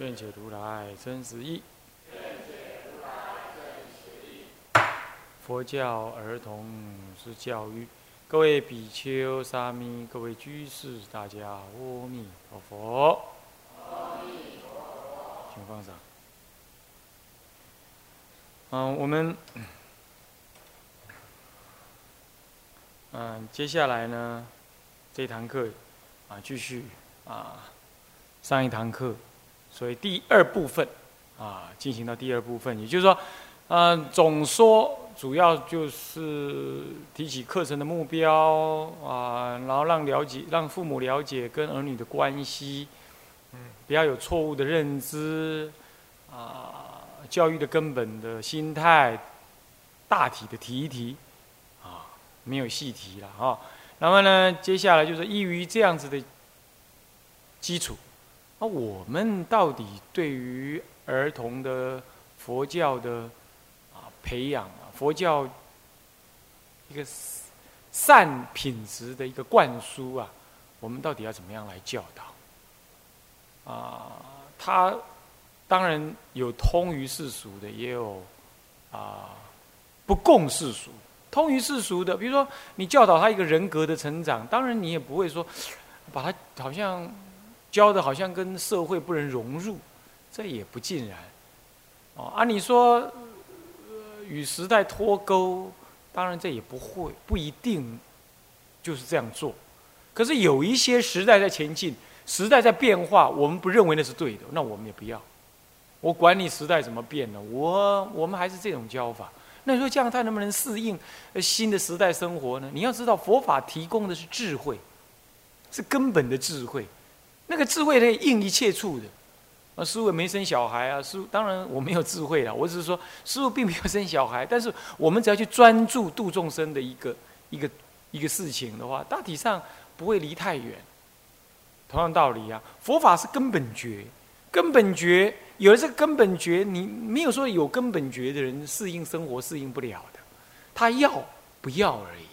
愿解如来真实义。佛教儿童之教育，各位比丘、沙弥、各位居士，大家阿弥陀佛。请放上。嗯，我们，嗯，接下来呢，这堂课啊，继续啊，上一堂课。所以第二部分，啊，进行到第二部分，也就是说，嗯，总说主要就是提起课程的目标啊，然后让了解，让父母了解跟儿女的关系，嗯，不要有错误的认知，啊，教育的根本的心态，大体的提一提，啊，没有细提了啊。那么呢，接下来就是依于这样子的基础。那我们到底对于儿童的佛教的啊培养啊，佛教一个善品质的一个灌输啊，我们到底要怎么样来教导？啊，他当然有通于世俗的，也有啊不共世俗。通于世俗的，比如说你教导他一个人格的成长，当然你也不会说把他好像。教的好像跟社会不能融入，这也不尽然。哦，按你说与时代脱钩，当然这也不会不一定就是这样做。可是有一些时代在前进，时代在变化，我们不认为那是对的，那我们也不要。我管你时代怎么变呢，我我们还是这种教法。那你说这样他能不能适应新的时代生活呢？你要知道，佛法提供的是智慧，是根本的智慧。那个智慧可以应一切处的，啊，师傅没生小孩啊，师傅当然我没有智慧了，我只是说师傅并没有生小孩，但是我们只要去专注度众生的一个一个一个事情的话，大体上不会离太远。同样道理啊，佛法是根本觉，根本觉有了这个根本觉，你没有说有根本觉的人适应生活适应不了的，他要不要而已。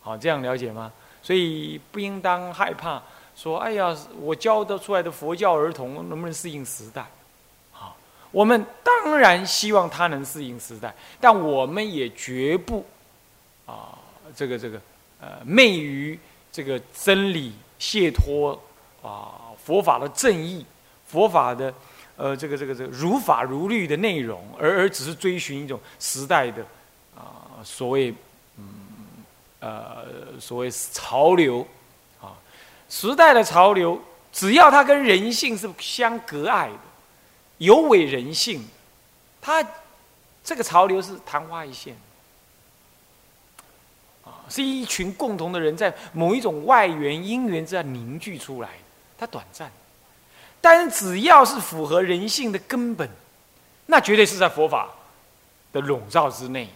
好，这样了解吗？所以不应当害怕。说：“哎呀，我教的出来的佛教儿童能不能适应时代？啊，我们当然希望他能适应时代，但我们也绝不啊，这个这个呃，昧于这个真理解脱啊，佛法的正义，佛法的呃，这个这个这个如法如律的内容，而而只是追寻一种时代的啊，所谓嗯呃，所谓潮流。”时代的潮流，只要它跟人性是相隔碍的，有违人性，它这个潮流是昙花一现，啊，是一群共同的人在某一种外缘因缘之下凝聚出来的，它短暂，但是只要是符合人性的根本，那绝对是在佛法的笼罩之内的，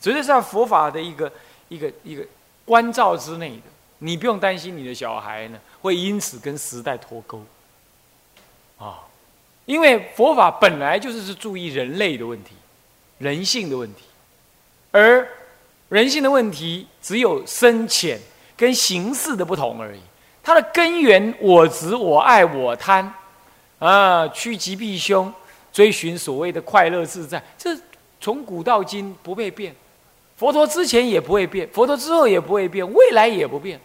绝对是在佛法的一个一个一个关照之内的。你不用担心你的小孩呢会因此跟时代脱钩，啊，因为佛法本来就是是注意人类的问题，人性的问题，而人性的问题只有深浅跟形式的不同而已，它的根源我执、我爱、我贪，啊，趋吉避凶，追寻所谓的快乐自在，这从古到今不会变，佛陀之前也不会变，佛陀之后也不会变，未来也不变。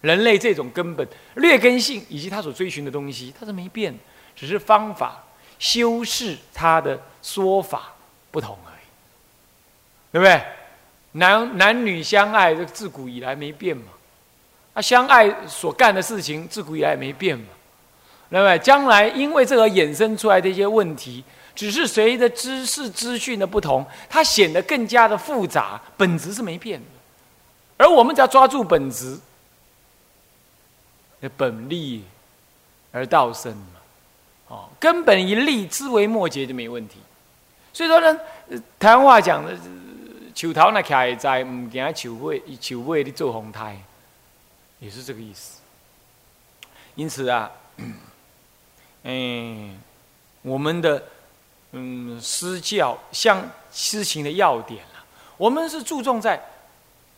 人类这种根本劣根性以及他所追寻的东西，它是没变，只是方法修饰他的说法不同而已，对不对？男男女相爱，这自古以来没变嘛。啊，相爱所干的事情，自古以来没变嘛。对不对将来因为这个衍生出来的一些问题，只是随着知识资讯的不同，它显得更加的复杂，本质是没变的。而我们只要抓住本质。本立而道生嘛，哦，根本一立，枝微末节就没问题。所以说呢，台湾话讲的，树头那徛在，唔惊树尾，树尾的做红胎，也是这个意思。因此啊，嗯，我们的嗯施教，像施行的要点啊，我们是注重在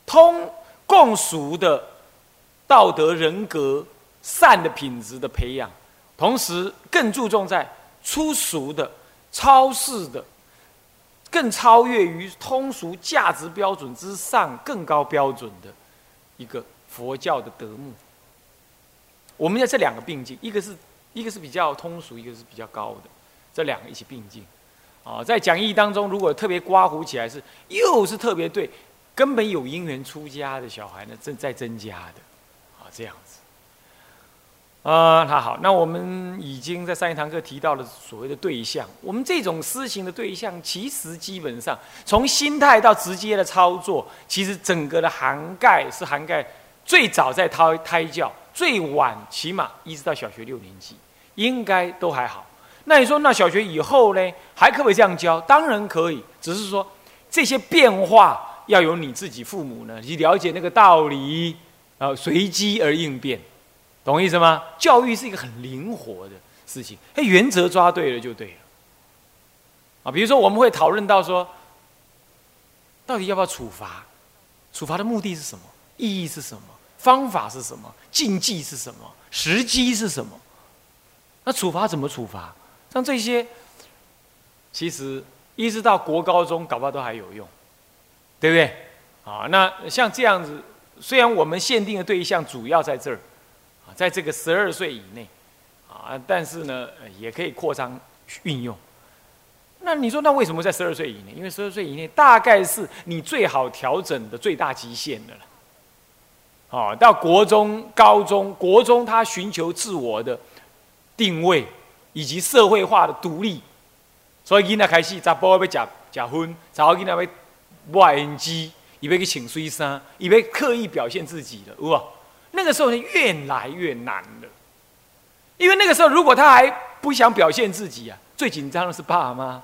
通共俗的道德人格善的品质的培养，同时更注重在粗俗的、超世的、更超越于通俗价值标准之上更高标准的一个佛教的德目。我们要这两个并进，一个是一个是比较通俗，一个是比较高的，这两个一起并进。啊，在讲义当中，如果特别刮胡起来，是又是特别对根本有因缘出家的小孩呢，正在增加的，这样子。啊，那好，那我们已经在上一堂课提到了所谓的对象，我们这种施行的对象，其实基本上从心态到直接的操作，其实整个的涵盖是涵盖最早在胎胎教。最晚起码一直到小学六年级，应该都还好。那你说，那小学以后呢，还可不可以这样教？当然可以，只是说这些变化要由你自己父母呢，去了解那个道理，啊，随机而应变，懂意思吗？教育是一个很灵活的事情，哎，原则抓对了就对了。啊，比如说我们会讨论到说，到底要不要处罚？处罚的目的是什么？意义是什么？方法是什么？禁忌是什么？时机是什么？那处罚怎么处罚？像这些，其实一直到国高中，搞不好都还有用，对不对？啊，那像这样子，虽然我们限定的对象主要在这儿，啊，在这个十二岁以内，啊，但是呢，也可以扩张运用。那你说，那为什么在十二岁以内？因为十二岁以内大概是你最好调整的最大极限的了。哦，到国中、高中，国中他寻求自我的定位以及社会化的独立，所以囡仔开始查甫要食食薰，查某囡仔要外 N G，以为去请水衫，以为刻意表现自己的，哇！那个时候呢，越来越难了，因为那个时候如果他还不想表现自己啊，最紧张的是爸妈，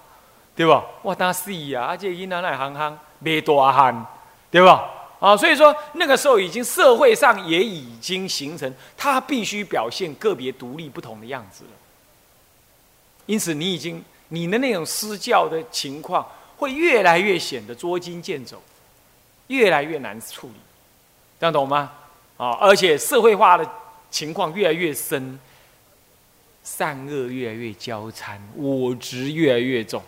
对吧？哇，他死啊，而且囡仔那行行没大汉，对吧？啊，所以说那个时候已经社会上也已经形成，他必须表现个别独立不同的样子了。因此，你已经你的那种私教的情况会越来越显得捉襟见肘，越来越难处理，这样懂吗？啊，而且社会化的情况越来越深，善恶越来越交缠，我执越来越重。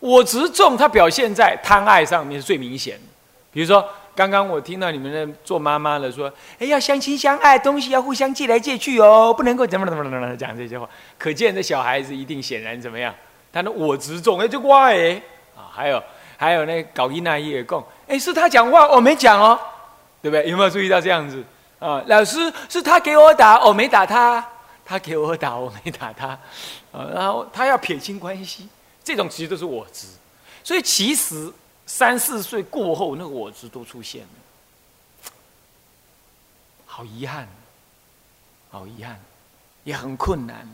我执重，它表现在贪爱上面是最明显的。比如说，刚刚我听到你们的做妈妈的说：“哎，要相亲相爱，东西要互相借来借去哦，不能够怎么怎么怎么怎么讲这些话。”可见这小孩子一定显然怎么样？他的我执重，哎，就怪哎啊！还有还有那搞音那也供，哎，是他讲话，我没讲哦，对不对？有没有注意到这样子啊？老师是他给我打，我没打他；他给我打，我没打他。啊，然后他要撇清关系。这种其实都是我执，所以其实三四岁过后，那个我执都出现了，好遗憾，好遗憾，也很困难。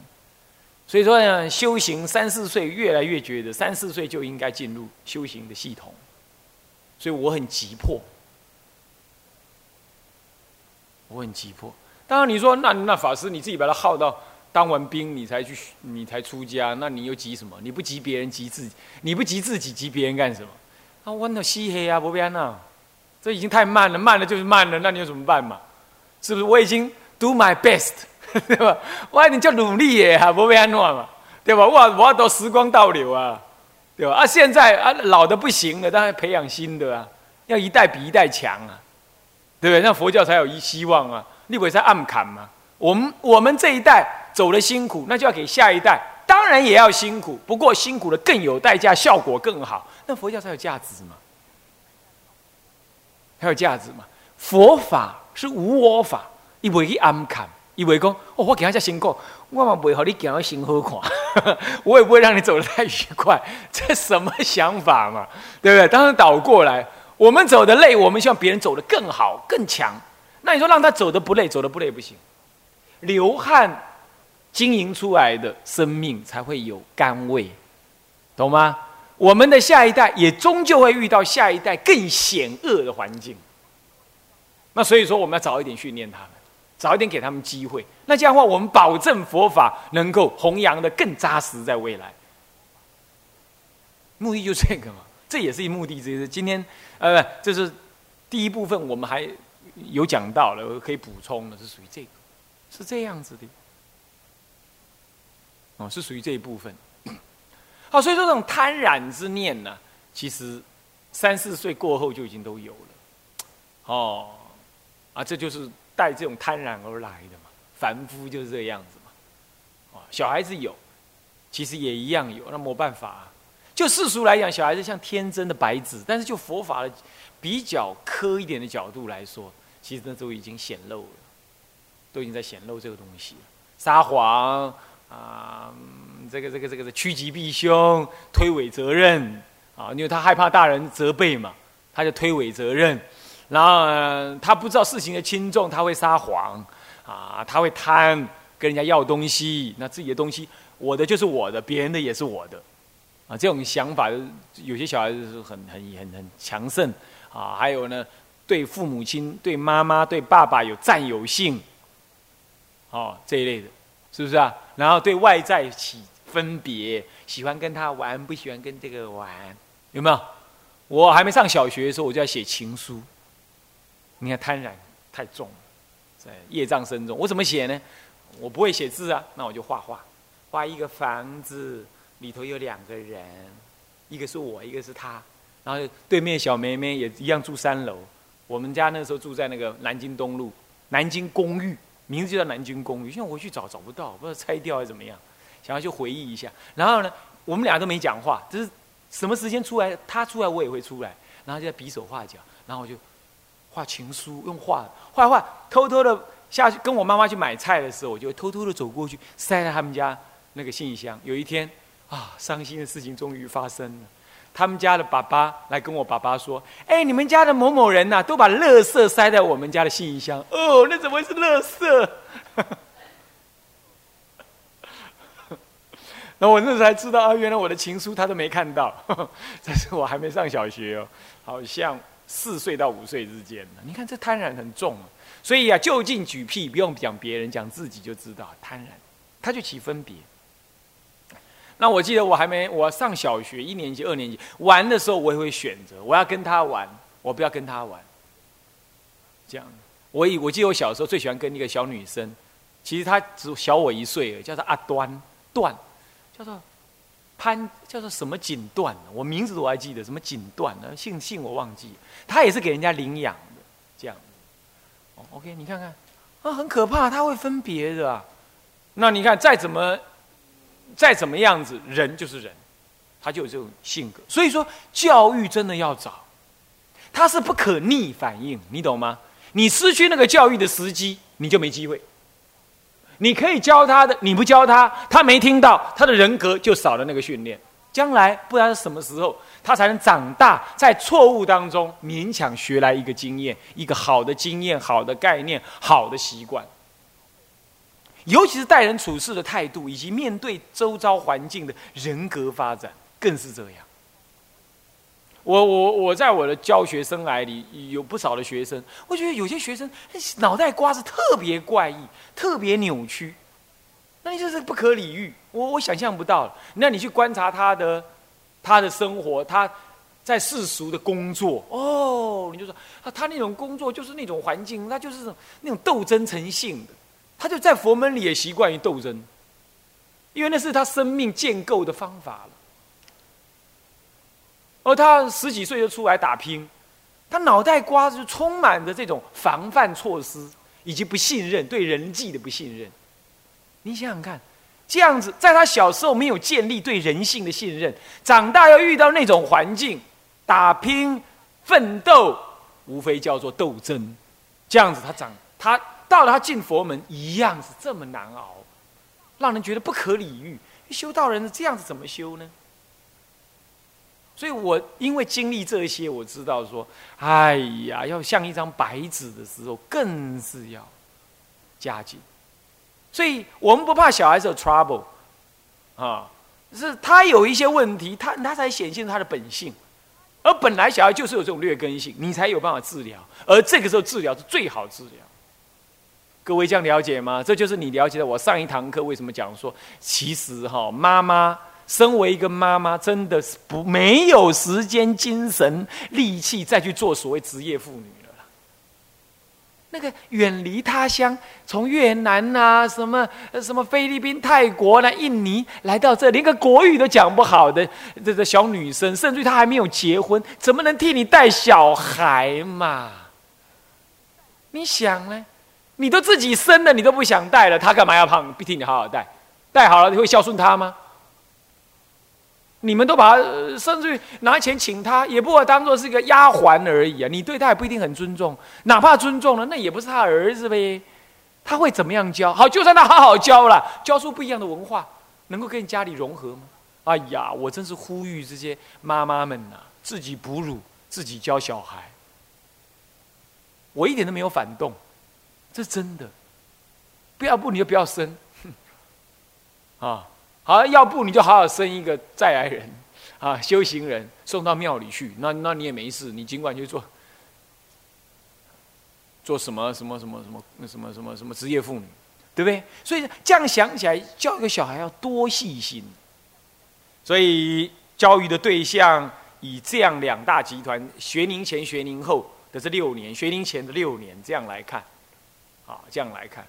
所以说呢，修行三四岁越来越觉得三四岁就应该进入修行的系统，所以我很急迫，我很急迫。当然你说那那法师你自己把他耗到。当完兵，你才去，你才出家，那你又急什么？你不急别人，急自己；你不急自己，急别人干什么？啊，我那西黑啊，不变啊，这已经太慢了，慢了就是慢了，那你有怎么办嘛？是不是？我已经 do my best，对吧？我已经叫努力耶，哈，不变乱嘛，对吧？我我都时光倒流啊，对吧？啊，现在啊老的不行了，当然培养新的啊，要一代比一代强啊，对不对？那佛教才有一希望啊，你不会在暗砍嘛？我们我们这一代。走了辛苦，那就要给下一代，当然也要辛苦，不过辛苦的更有代价，效果更好，那佛教才有价值嘛，才有价值嘛。佛法是无我法，伊袂去暗砍，以为讲哦，我给他家辛苦，我嘛袂好你行得心好看，我也不会让你走得太愉快，这什么想法嘛？对不对？当然倒过来，我们走的累，我们希望别人走得更好、更强。那你说让他走的不累，走的不累不行，流汗。经营出来的生命才会有甘味，懂吗？我们的下一代也终究会遇到下一代更险恶的环境。那所以说，我们要早一点训练他们，早一点给他们机会。那这样的话，我们保证佛法能够弘扬的更扎实，在未来。目的就这个嘛，这也是一目的之一。今天，呃，这是第一部分，我们还有讲到了，可以补充的是属于这个，是这样子的。哦，是属于这一部分。好，所以说这种贪染之念呢，其实三四岁过后就已经都有了。哦，啊，这就是带这种贪婪而来的嘛，凡夫就是这样子嘛。哦，小孩子有，其实也一样有，那没办法。就世俗来讲，小孩子像天真的白纸，但是就佛法的比较苛一点的角度来说，其实那都已经显露了，都已经在显露这个东西了，撒谎啊。这个这个这个是趋吉避凶，推诿责任啊，因为他害怕大人责备嘛，他就推诿责任。然后他不知道事情的轻重，他会撒谎啊，他会贪，跟人家要东西。那自己的东西，我的就是我的，别人的也是我的啊。这种想法，有些小孩子是很很很很强盛啊。还有呢，对父母亲、对妈妈、对爸爸有占有性，哦这一类的，是不是啊？然后对外在起。分别喜欢跟他玩，不喜欢跟这个玩，有没有？我还没上小学的时候，我就要写情书。你看贪婪太重了，在业障深重。我怎么写呢？我不会写字啊，那我就画画，画一个房子，里头有两个人，一个是我，一个是他。然后对面小妹妹也一样住三楼。我们家那时候住在那个南京东路，南京公寓，名字就叫南京公寓。现在我去找找不到，不知道拆掉还是怎么样。想要去回忆一下，然后呢，我们俩都没讲话，就是什么时间出来，他出来我也会出来，然后就在比手画脚，然后我就画情书，用画画画，偷偷的下去跟我妈妈去买菜的时候，我就偷偷的走过去，塞在他们家那个信箱。有一天啊，伤心的事情终于发生了，他们家的爸爸来跟我爸爸说：“哎，你们家的某某人呐，都把垃圾塞在我们家的信箱。”哦，那怎么会是垃圾？那我那时候才知道啊，原来我的情书他都没看到，但是我还没上小学哦，好像四岁到五岁之间你看这贪婪很重啊，所以啊，就近举屁，不用讲别人，讲自己就知道贪婪，他就起分别。那我记得我还没我上小学一年级、二年级玩的时候，我也会选择我要跟他玩，我不要跟他玩。这样，我以我记得我小时候最喜欢跟一个小女生，其实她只小我一岁，叫做阿端段。叫做潘，叫做什么锦缎？我名字我还记得，什么锦缎呢？姓姓我忘记。他也是给人家领养的，这样。哦，OK，你看看，啊，很可怕，他会分别的啊。那你看，再怎么，再怎么样子，人就是人，他就有这种性格。所以说，教育真的要早，它是不可逆反应，你懂吗？你失去那个教育的时机，你就没机会。你可以教他的，你不教他，他没听到，他的人格就少了那个训练。将来不知道什么时候，他才能长大，在错误当中勉强学来一个经验，一个好的经验、好的概念、好的习惯。尤其是待人处事的态度，以及面对周遭环境的人格发展，更是这样。我我我在我的教学生涯里有不少的学生，我觉得有些学生脑袋瓜子特别怪异，特别扭曲，那你就是不可理喻，我我想象不到。那你去观察他的他的生活，他在世俗的工作，哦，你就说他他那种工作就是那种环境，他就是那种斗争成性的，他就在佛门里也习惯于斗争，因为那是他生命建构的方法了。而他十几岁就出来打拼，他脑袋瓜子就充满着这种防范措施以及不信任对人际的不信任。你想想看，这样子在他小时候没有建立对人性的信任，长大要遇到那种环境，打拼奋斗，无非叫做斗争。这样子他长他到了他进佛门一样是这么难熬，让人觉得不可理喻。修道人这样子怎么修呢？所以我因为经历这些，我知道说，哎呀，要像一张白纸的时候，更是要加紧。所以我们不怕小孩子有 trouble，啊，是他有一些问题，他他才显现他的本性，而本来小孩就是有这种劣根性，你才有办法治疗，而这个时候治疗是最好治疗。各位这样了解吗？这就是你了解的。我上一堂课为什么讲说，其实哈，妈妈身为一个妈妈，真的是不没有时间、精神、力气再去做所谓职业妇女了。那个远离他乡，从越南呐、什么什么菲律宾、泰国啦、印尼来到这，连个国语都讲不好的这个小女生，甚至她还没有结婚，怎么能替你带小孩嘛？你想呢？你都自己生了，你都不想带了，他干嘛要胖？替你好好带，带好了你会孝顺他吗？你们都把他甚至于拿钱请他，也不过当做是一个丫鬟而已啊！你对他也不一定很尊重，哪怕尊重了，那也不是他儿子呗。他会怎么样教？好，就算他好好教了，教出不一样的文化，能够跟家里融合吗？哎呀，我真是呼吁这些妈妈们呐，自己哺乳，自己教小孩。我一点都没有反动。这真的，不要不你就不要生，啊，好要不你就好好生一个再来人，啊，修行人送到庙里去，那那你也没事，你尽管去做，做什么什么什么什么什么什么什么职业妇女，对不对？所以这样想起来，教一个小孩要多细心。所以教育的对象以这样两大集团学龄前、学龄后的这六年，学龄前的六年这样来看。啊，这样来看，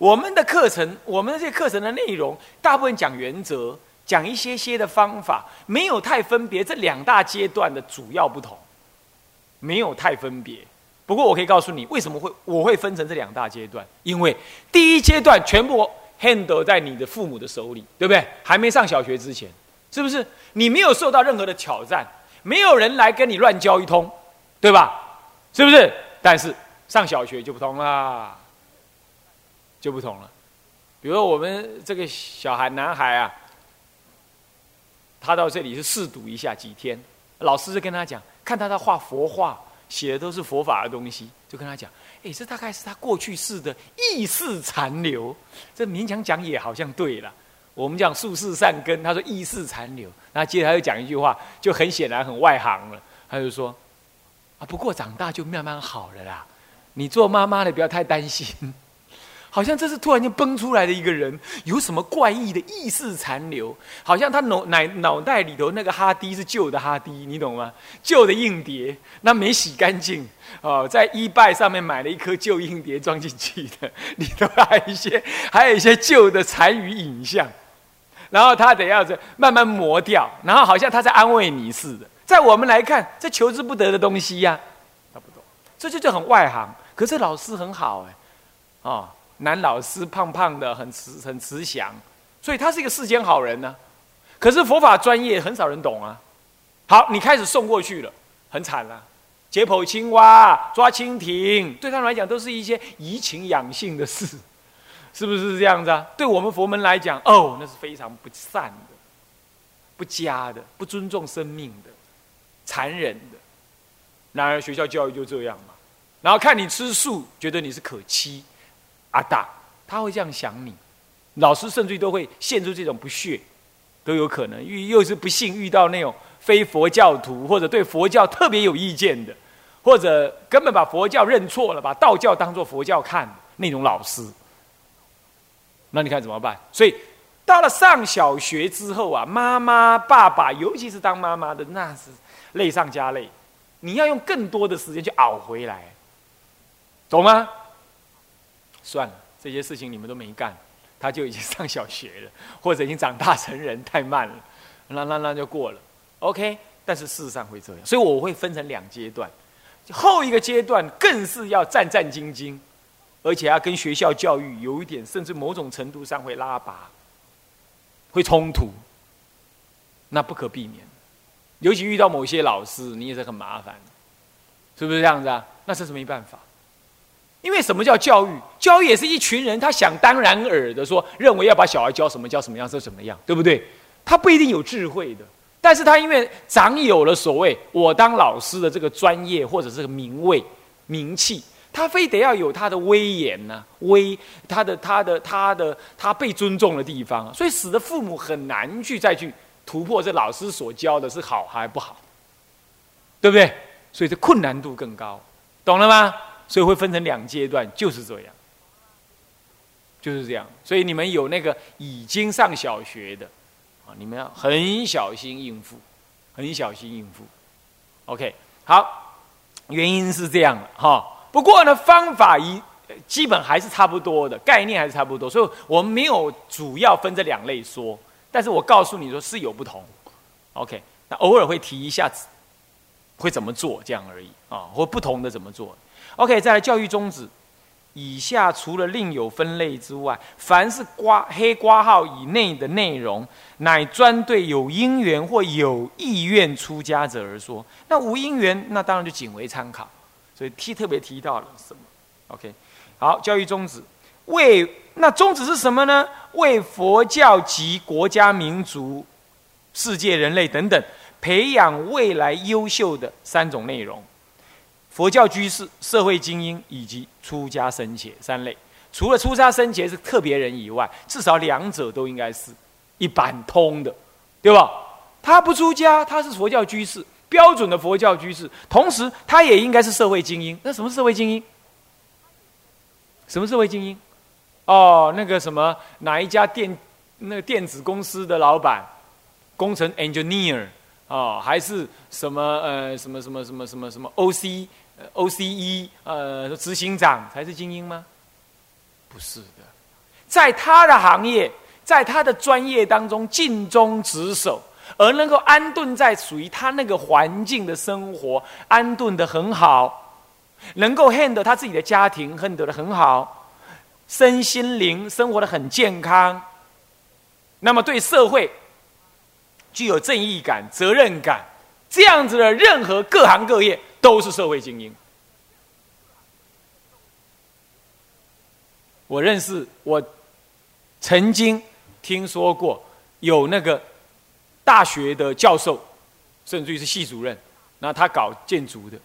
我们的课程，我们的这些课程的内容，大部分讲原则，讲一些些的方法，没有太分别这两大阶段的主要不同，没有太分别。不过我可以告诉你，为什么会我会分成这两大阶段？因为第一阶段全部 handle 在你的父母的手里，对不对？还没上小学之前，是不是？你没有受到任何的挑战，没有人来跟你乱教一通，对吧？是不是？但是。上小学就不同了，就不同了。比如我们这个小孩男孩啊，他到这里是试读一下几天，老师就跟他讲，看他在画佛画，写的都是佛法的东西，就跟他讲，哎，这大概是他过去式的意识残留。这勉强讲也好像对了。我们讲术士善根，他说意识残留，那接着他又讲一句话，就很显然很外行了。他就说，啊，不过长大就慢慢好了啦。你做妈妈的不要太担心，好像这是突然间崩出来的一个人，有什么怪异的意识残留？好像他脑脑脑袋里头那个哈迪是旧的哈迪，你懂吗？旧的硬碟，那没洗干净哦，在一拜上面买了一颗旧硬碟装进去的，里头还有一些还有一些旧的残余影像，然后他得要子慢慢磨掉，然后好像他在安慰你似的。在我们来看，这求之不得的东西呀，他不懂，这就就很外行。可是老师很好哎，哦，男老师胖胖的，很慈很慈祥，所以他是一个世间好人呢。可是佛法专业很少人懂啊。好，你开始送过去了，很惨了。解剖青蛙、抓蜻蜓，对他们来讲都是一些怡情养性的事，是不是这样子啊？对我们佛门来讲，哦，那是非常不善的、不佳的、不尊重生命的、残忍的。然而学校教育就这样嘛。然后看你吃素，觉得你是可欺，阿大他会这样想你，老师甚至都会陷入这种不屑，都有可能。遇又是不幸遇到那种非佛教徒，或者对佛教特别有意见的，或者根本把佛教认错了，把道教当做佛教看的那种老师，那你看怎么办？所以到了上小学之后啊，妈妈、爸爸，尤其是当妈妈的，那是累上加累，你要用更多的时间去熬回来。懂吗？算了，这些事情你们都没干，他就已经上小学了，或者已经长大成人，太慢了，那那那就过了。OK，但是事实上会这样，所以我会分成两阶段，后一个阶段更是要战战兢兢，而且要跟学校教育有一点，甚至某种程度上会拉拔，会冲突，那不可避免。尤其遇到某些老师，你也是很麻烦，是不是这样子啊？那这是没办法。因为什么叫教育？教育也是一群人，他想当然尔的说，认为要把小孩教什么教什么样，是怎么样，对不对？他不一定有智慧的，但是他因为长有了所谓我当老师的这个专业或者这个名位、名气，他非得要有他的威严呢，威他的他的他的他被尊重的地方，所以使得父母很难去再去突破这老师所教的是好还不好，对不对？所以这困难度更高，懂了吗？所以会分成两阶段，就是这样，就是这样。所以你们有那个已经上小学的啊，你们要很小心应付，很小心应付。OK，好，原因是这样的哈。不过呢，方法一基本还是差不多的，概念还是差不多，所以我们没有主要分这两类说。但是我告诉你说是有不同。OK，那偶尔会提一下子，会怎么做这样而已啊，或不同的怎么做。OK，再来教育宗旨，以下除了另有分类之外，凡是刮黑刮号以内的内容，乃专对有因缘或有意愿出家者而说。那无因缘，那当然就仅为参考。所以提特别提到了什么？OK，好，教育宗旨为那宗旨是什么呢？为佛教及国家民族、世界人类等等培养未来优秀的三种内容：佛教居士、社会精英以及出家僧伽三类。除了出家僧伽是特别人以外，至少两者都应该是一般通的，对吧？他不出家，他是佛教居士。标准的佛教居士，同时他也应该是社会精英。那什么社会精英？什么社会精英？哦，那个什么哪一家电那个电子公司的老板，工程 engineer 哦，还是什么呃什么什么什么什么什么 OC OCE 呃执行长才是精英吗？不是的，在他的行业，在他的专业当中尽忠职守。而能够安顿在属于他那个环境的生活，安顿的很好，能够 handle 他自己的家庭，handle 的很好，身心灵生活的很健康，那么对社会具有正义感、责任感，这样子的任何各行各业都是社会精英。我认识，我曾经听说过有那个。大学的教授，甚至于是系主任，那他搞建筑的。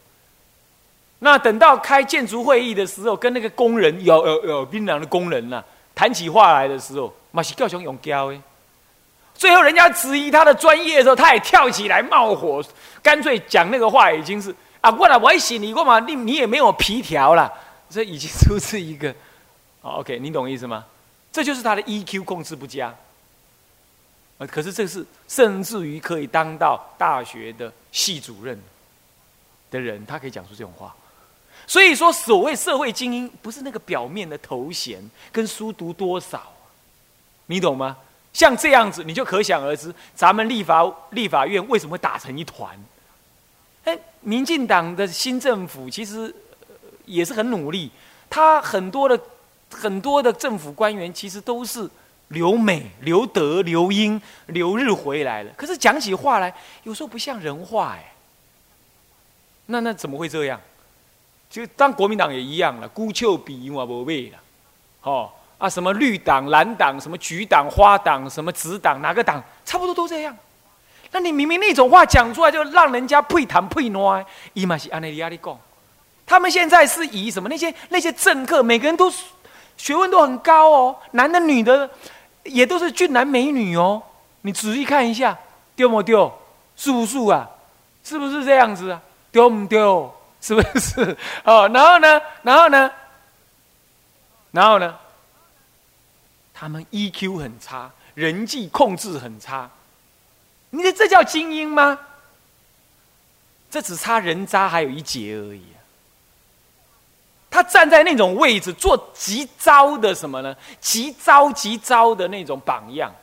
那等到开建筑会议的时候，跟那个工人有有有槟榔的工人呐，谈起话来的时候，马是教雄勇教诶。最后人家质疑他的专业的时候，他也跳起来冒火，干脆讲那个话已经是啊，过来我一洗你过嘛，你你也没有皮条了，这已经 出自一个，OK，你懂意思吗？这就是他的 EQ 控制不佳。啊！可是这是甚至于可以当到大学的系主任的人，他可以讲出这种话。所以说，所谓社会精英，不是那个表面的头衔跟书读多少，你懂吗？像这样子，你就可想而知，咱们立法立法院为什么会打成一团？哎，民进党的新政府其实也是很努力，他很多的很多的政府官员其实都是。留美、留德、留英、留日回来了，可是讲起话来，有时候不像人话哎。那那怎么会这样？就当国民党也一样了，孤丘比我无味了，哦啊，什么绿党、蓝党、什么橘党、花党、什么紫党，哪个党差不多都这样。那你明明那种话讲出来，就让人家配谈配暖。伊嘛是安内利亚利讲，他们现在是以什么那些那些政客，每个人都学问都很高哦，男的女的。也都是俊男美女哦，你仔细看一下，丢不丢？是不是啊？是不是这样子啊？丢不丢？是不是？哦，然后呢？然后呢？然后呢？他们 EQ 很差，人际控制很差。你说这叫精英吗？这只差人渣还有一截而已。他站在那种位置做极糟的什么呢？极糟极糟的那种榜样，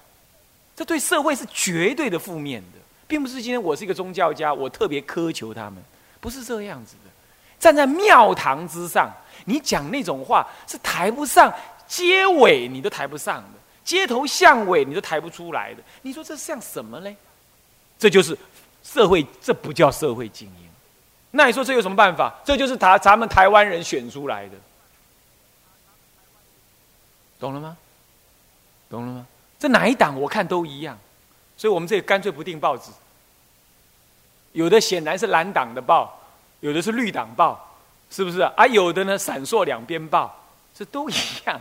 这对社会是绝对的负面的，并不是今天我是一个宗教家，我特别苛求他们，不是这样子的。站在庙堂之上，你讲那种话是抬不上街尾，你都抬不上的；街头巷尾，你都抬不出来的。你说这像什么嘞？这就是社会，这不叫社会精英。那你说这有什么办法？这就是他咱们台湾人选出来的，懂了吗？懂了吗？这哪一党我看都一样，所以我们这里干脆不订报纸。有的显然是蓝党的报，有的是绿党报，是不是啊？有的呢，闪烁两边报，这都一样，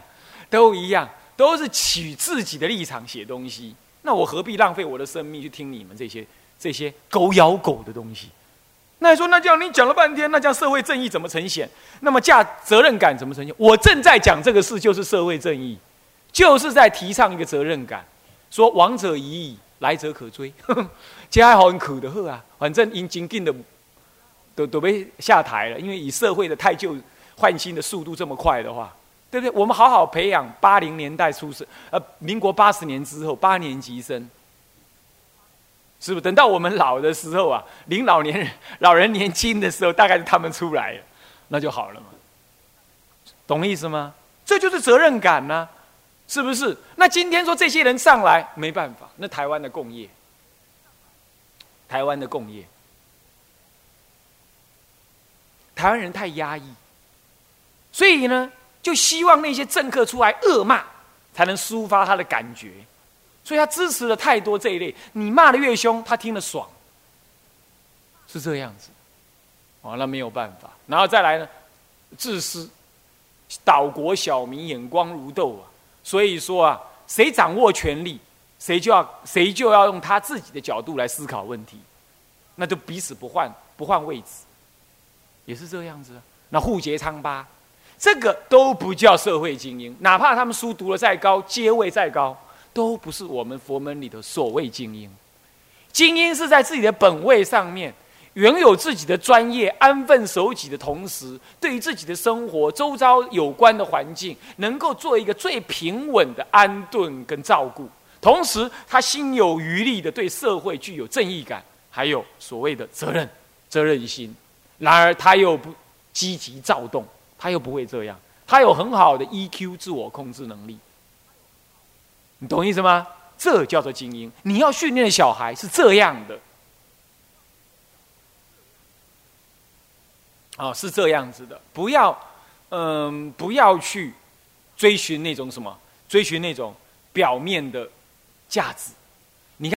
都一样，都是取自己的立场写东西。那我何必浪费我的生命去听你们这些这些狗咬狗的东西？那你说，那这样你讲了半天，那这样社会正义怎么呈现？那么价责任感怎么呈现？我正在讲这个事，就是社会正义，就是在提倡一个责任感，说往者已矣，来者可追。接下来好很苦的喝啊，反正因经定的。都都被下台了，因为以社会的太旧换新的速度这么快的话，对不对？我们好好培养八零年代出生，呃，民国八十年之后八年级生，是不是？等到我们老的时候啊，领老年人、老人年轻的时候，大概是他们出来了，那就好了嘛。懂意思吗？这就是责任感呢，是不是？那今天说这些人上来没办法，那台湾的工业，台湾的工业。台湾人太压抑，所以呢，就希望那些政客出来恶骂，才能抒发他的感觉。所以他支持了太多这一类，你骂的越凶，他听得爽，是这样子。哦，那没有办法。然后再来呢，自私，岛国小民眼光如豆啊。所以说啊，谁掌握权力，谁就要谁就要用他自己的角度来思考问题，那就彼此不换不换位置。也是这样子，那互结疮疤，这个都不叫社会精英。哪怕他们书读的再高，阶位再高，都不是我们佛门里的所谓精英。精英是在自己的本位上面，拥有自己的专业，安分守己的同时，对于自己的生活周遭有关的环境，能够做一个最平稳的安顿跟照顾。同时，他心有余力的对社会具有正义感，还有所谓的责任、责任心。然而他又不积极躁动，他又不会这样。他有很好的 EQ 自我控制能力，你懂意思吗？这叫做精英。你要训练小孩是这样的，啊，是这样子的。不要，嗯，不要去追寻那种什么，追寻那种表面的价值。